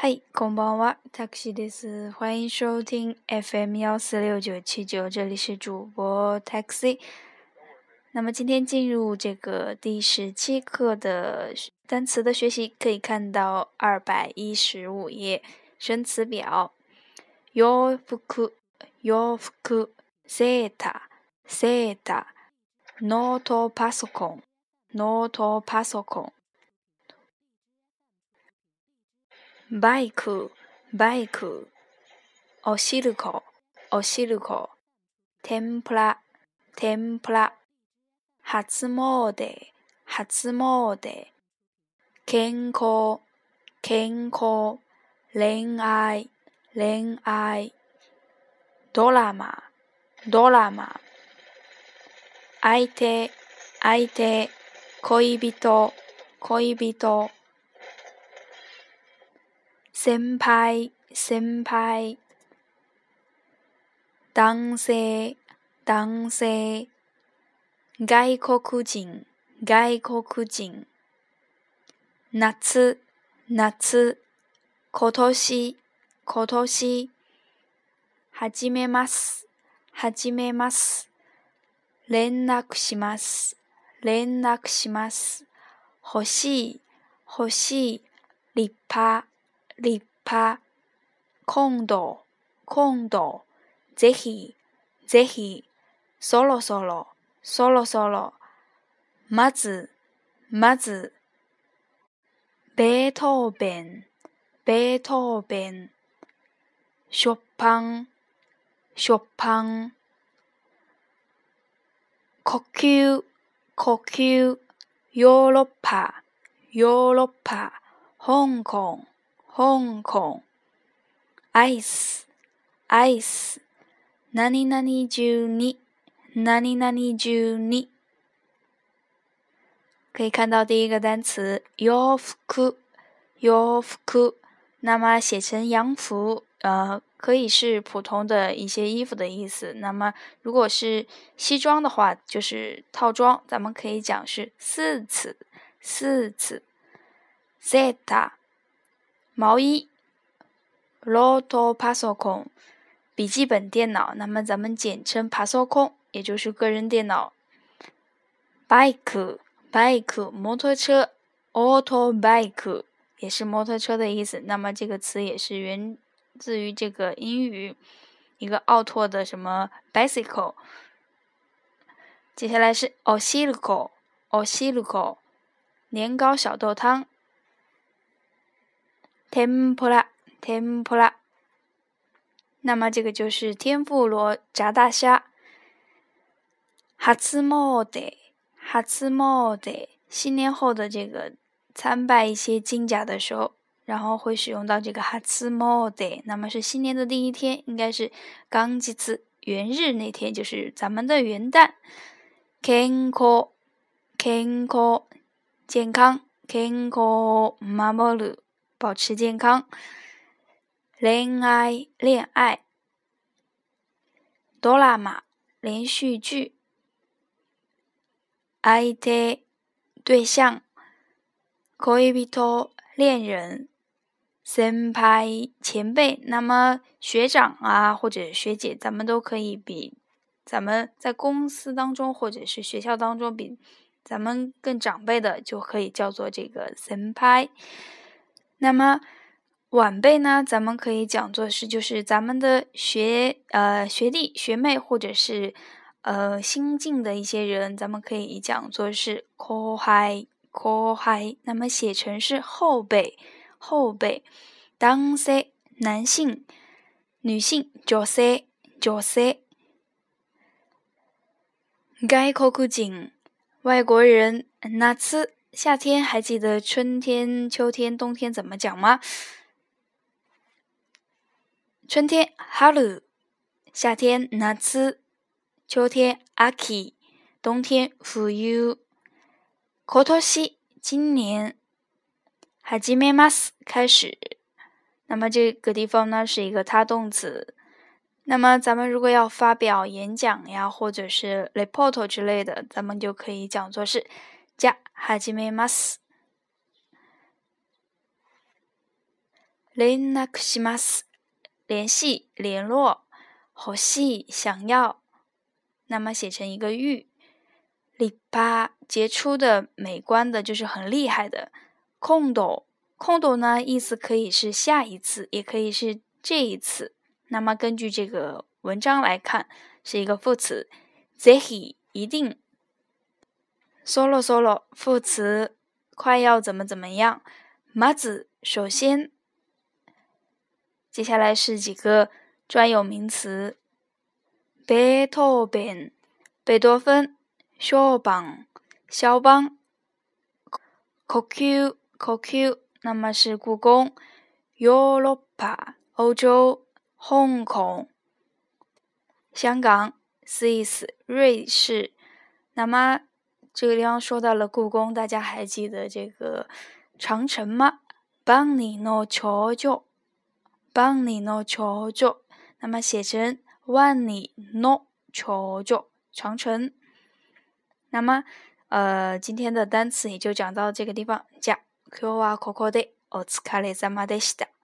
嗨，空邦娃，taxi 的是欢迎收听 FM 幺四六九七九，这里是主播 taxi。那么今天进入这个第十七课的单词的学习，可以看到二百一十五页生词表：洋服、洋服、seta、seta、ノートパソコン、ノートパソコン。バイク、バイク。おしるこ、おしるこ。天ぷら、天ぷら。初詣、初詣。健康、健康。恋愛、恋愛。ドラマ、ドラマ。相手、相手。恋人、恋人。先輩先輩男性男性外国人外国人夏夏今年今年始めます始めます連絡します連絡します欲しい欲しい立派立拍，空到，空到，这是，这是，索罗索罗，索罗索罗，马兹，马兹，贝托宾，贝托宾，呼吸，呼吸，ヨーロッパ，ヨーロッパ，香港。Kong i c e i c e 哪里哪里就你哪里哪里就你。可以看到第一个单词 yofuku，yofuku，那么写成洋服，呃，可以是普通的一些衣服的意思。那么如果是西装的话，就是套装，咱们可以讲是四次，四次 z e t a 毛衣 l o p a s o o n 笔记本电脑，那么咱们简称 p a o t o p 也就是个人电脑。bike bike 摩托车，autobike 也是摩托车的意思。那么这个词也是源自于这个英语，一个奥拓的什么 bicycle。接下来是 o s i r c k o o s i r c k o 年糕小豆汤。天妇罗，天妇罗。那么这个就是天妇罗炸大虾。哈兹猫德，哈兹猫德。新年后的这个参拜一些金甲的时候，然后会使用到这个哈兹猫德。那么是新年的第一天，应该是刚吉次元日那天，就是咱们的元旦。健康，健康，健康，健康，マボル。保持健康，恋爱，恋爱，哆啦马，连续剧，爱特对象，可以恋人 s e 前辈，那么学长啊或者学姐，咱们都可以比，咱们在公司当中或者是学校当中比咱们更长辈的，就可以叫做这个 s e 那么晚辈呢？咱们可以讲作是，就是咱们的学呃学弟学妹，或者是呃新进的一些人，咱们可以讲作是 c o h a c h 那么写成是“后辈后辈”。男性、男性角色角色。外国人、外国人。夏天还记得春天、秋天、冬天怎么讲吗？春天 hello，夏天 n a t s 秋天 aki，冬天 fu you，kotoshi 今年海吉梅马斯开始。那么这个地方呢是一个他动词。那么咱们如果要发表演讲呀，或者是 report 之类的，咱们就可以讲作是。じゃ始めます。連絡します。联系、联络。欲しい、想要。那么写成一个玉。立派、杰出的、美观的，就是很厉害的。空斗、空斗呢，意思可以是下一次，也可以是这一次。那么根据这个文章来看，是一个副词。ぜひ、一定。solo solo 副词快要怎么怎么样？ma 子首先，接下来是几个专有名词：贝多芬、贝多芬、肖邦、肖邦、Kokiu Kokiu，那么是故宫、Europa、欧洲、Hong Kong、香港、Swiss、瑞士，那么。这个地方说到了故宫，大家还记得这个长城吗？邦尼诺桥桥，万里 n 桥桥，那么写成万里诺桥桥长城。那么，呃，今天的单词也就讲到这个地方。加 k u w koko de o t s u a e a m a d e s t a